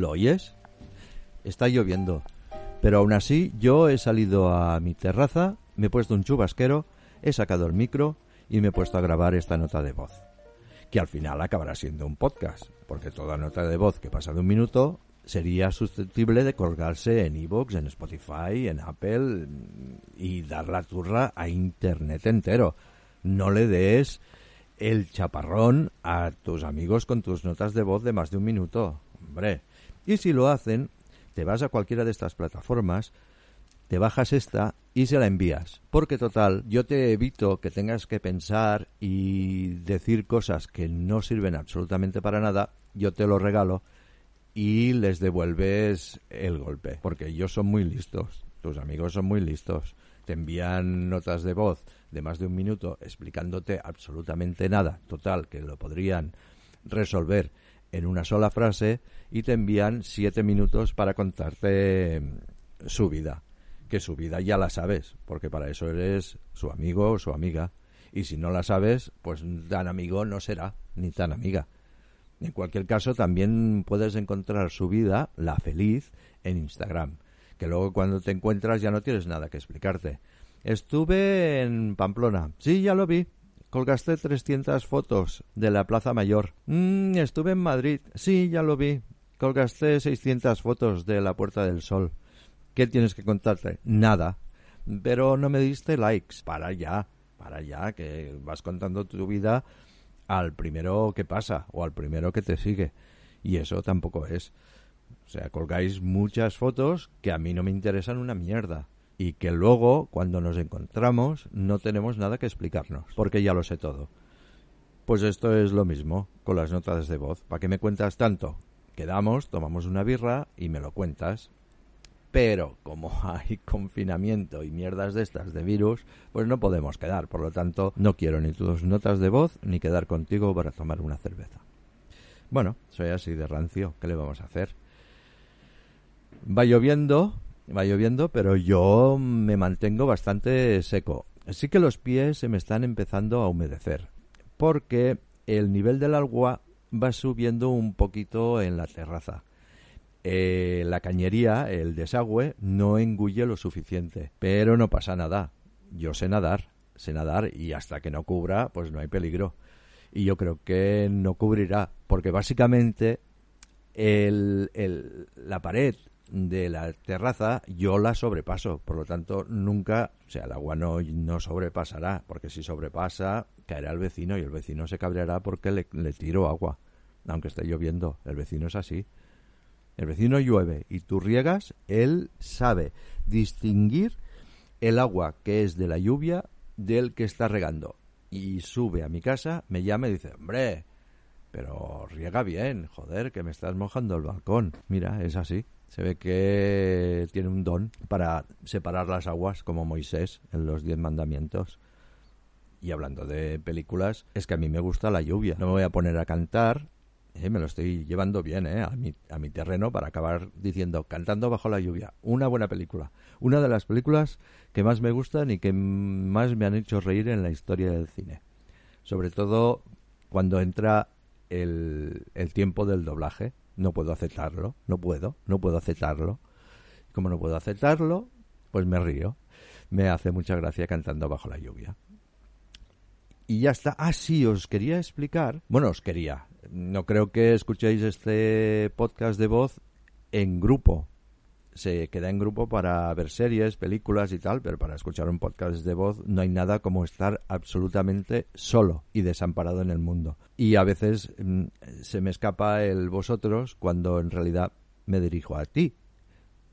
¿Lo oyes? Está lloviendo. Pero aún así yo he salido a mi terraza, me he puesto un chubasquero, he sacado el micro y me he puesto a grabar esta nota de voz. Que al final acabará siendo un podcast, porque toda nota de voz que pasa de un minuto sería susceptible de colgarse en iVoox, en Spotify, en Apple y dar la turra a Internet entero. No le des el chaparrón a tus amigos con tus notas de voz de más de un minuto. Hombre, y si lo hacen, te vas a cualquiera de estas plataformas, te bajas esta y se la envías. Porque total, yo te evito que tengas que pensar y decir cosas que no sirven absolutamente para nada, yo te lo regalo y les devuelves el golpe. Porque ellos son muy listos, tus amigos son muy listos. Te envían notas de voz de más de un minuto explicándote absolutamente nada. Total, que lo podrían resolver en una sola frase y te envían siete minutos para contarte mm, su vida. Que su vida ya la sabes, porque para eso eres su amigo o su amiga. Y si no la sabes, pues tan amigo no será, ni tan amiga. En cualquier caso, también puedes encontrar su vida, la feliz, en Instagram. Que luego cuando te encuentras ya no tienes nada que explicarte. Estuve en Pamplona. Sí, ya lo vi. Colgaste 300 fotos de la Plaza Mayor. Mm, estuve en Madrid. Sí, ya lo vi. Colgaste 600 fotos de la Puerta del Sol. ¿Qué tienes que contarte? Nada. Pero no me diste likes. Para ya, para ya, que vas contando tu vida al primero que pasa o al primero que te sigue. Y eso tampoco es. O sea, colgáis muchas fotos que a mí no me interesan una mierda y que luego, cuando nos encontramos, no tenemos nada que explicarnos, porque ya lo sé todo. Pues esto es lo mismo con las notas de voz. ¿Para qué me cuentas tanto? Quedamos, tomamos una birra y me lo cuentas. Pero como hay confinamiento y mierdas de estas de virus, pues no podemos quedar. Por lo tanto, no quiero ni tus notas de voz ni quedar contigo para tomar una cerveza. Bueno, soy así de rancio. ¿Qué le vamos a hacer? Va lloviendo, va lloviendo, pero yo me mantengo bastante seco. Sí que los pies se me están empezando a humedecer, porque el nivel del agua va subiendo un poquito en la terraza. Eh, la cañería, el desagüe, no engulle lo suficiente, pero no pasa nada. Yo sé nadar, sé nadar y hasta que no cubra, pues no hay peligro. Y yo creo que no cubrirá, porque básicamente el, el, la pared de la terraza yo la sobrepaso, por lo tanto nunca, o sea, el agua no, no sobrepasará, porque si sobrepasa caerá el vecino y el vecino se cabreará porque le, le tiro agua, aunque esté lloviendo, el vecino es así. El vecino llueve y tú riegas, él sabe distinguir el agua que es de la lluvia del que está regando. Y sube a mi casa, me llama y dice, hombre, pero riega bien, joder, que me estás mojando el balcón. Mira, es así. Se ve que tiene un don para separar las aguas, como Moisés en los Diez Mandamientos. Y hablando de películas, es que a mí me gusta la lluvia. No me voy a poner a cantar, eh, me lo estoy llevando bien eh, a, mi, a mi terreno para acabar diciendo Cantando bajo la lluvia. Una buena película. Una de las películas que más me gustan y que más me han hecho reír en la historia del cine. Sobre todo cuando entra el, el tiempo del doblaje no puedo aceptarlo, no puedo, no puedo aceptarlo. Como no puedo aceptarlo, pues me río. Me hace mucha gracia cantando bajo la lluvia. Y ya está. Ah, sí, os quería explicar. Bueno, os quería. No creo que escuchéis este podcast de voz en grupo. Se queda en grupo para ver series, películas y tal, pero para escuchar un podcast de voz no hay nada como estar absolutamente solo y desamparado en el mundo. Y a veces mm, se me escapa el vosotros cuando en realidad me dirijo a ti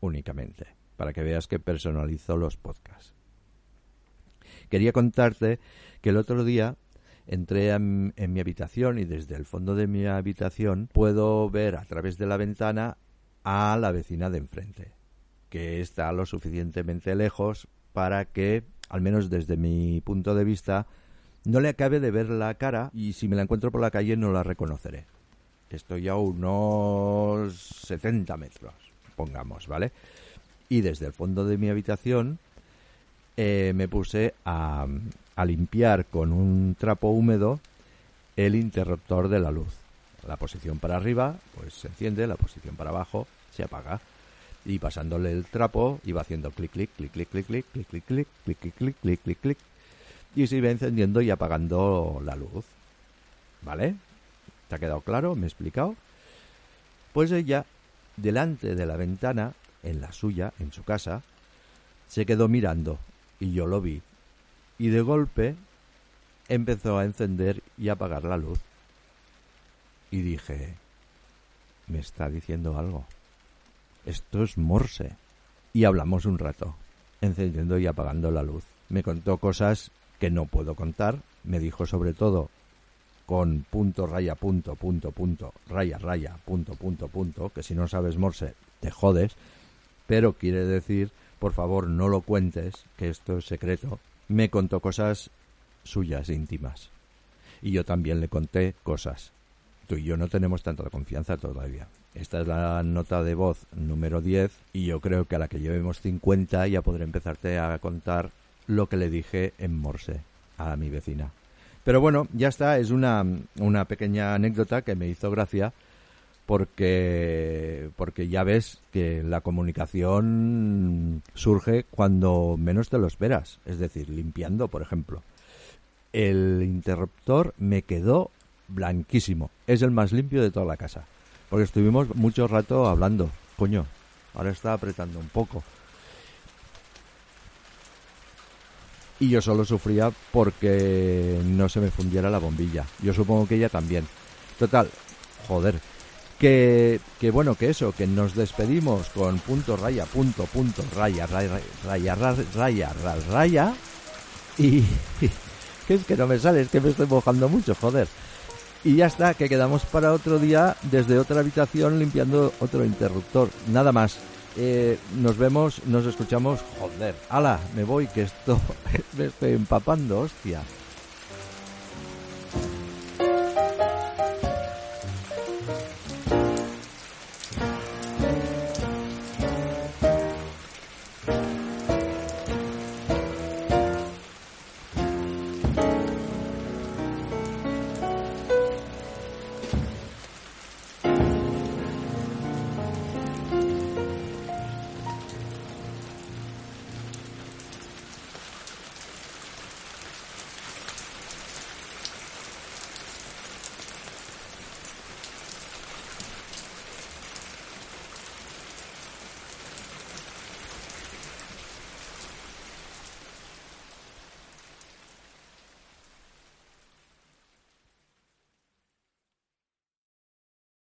únicamente, para que veas que personalizo los podcasts. Quería contarte que el otro día entré en, mi habitación y desde el fondo de mi habitación puedo ver a través de la ventana a la vecina de enfrente, que está lo suficientemente lejos para que, al menos desde mi punto de vista, no le acabe de ver la cara y si me la encuentro por la calle no la reconoceré. Estoy a unos 70 metros, pongamos, ¿vale? Y desde el fondo de mi habitación eh, me puse a, a limpiar con un trapo húmedo el interruptor de la luz. La posición para arriba, pues se enciende, la posición para abajo se apaga. Y pasándole el trapo iba haciendo clic, clic, clic, clic, clic, clic, clic, clic, clic, clic, clic, clic, clic, clic. Y se iba encendiendo y apagando la luz. ¿Vale? ¿Te ha quedado claro? ¿Me he explicado? Pues ella, delante de la ventana, en la suya, en su casa, se quedó mirando y yo lo vi. Y de golpe empezó a encender y apagar la luz. Y dije, me está diciendo algo. Esto es Morse. Y hablamos un rato, encendiendo y apagando la luz. Me contó cosas que no puedo contar. Me dijo sobre todo con punto raya punto punto punto raya raya punto punto punto que si no sabes Morse te jodes pero quiere decir por favor no lo cuentes que esto es secreto me contó cosas suyas íntimas y yo también le conté cosas tú y yo no tenemos tanta confianza todavía esta es la nota de voz número 10 y yo creo que a la que llevemos 50 ya podré empezarte a contar lo que le dije en Morse a mi vecina pero bueno, ya está, es una, una pequeña anécdota que me hizo gracia porque, porque ya ves que la comunicación surge cuando menos te lo esperas, es decir, limpiando, por ejemplo. El interruptor me quedó blanquísimo, es el más limpio de toda la casa, porque estuvimos mucho rato hablando, coño, ahora está apretando un poco. y yo solo sufría porque no se me fundiera la bombilla. Yo supongo que ella también. Total, joder. Que, que bueno, que eso, que nos despedimos con punto raya, punto, punto, raya, raya, raya, raya, raya, raya, raya y, que es que no me sale, es que me estoy mojando mucho, joder. Y ya está, que quedamos para otro día desde otra habitación limpiando otro interruptor. Nada más. Eh, nos vemos, nos escuchamos. Joder, ala, me voy, que esto me estoy empapando, hostia.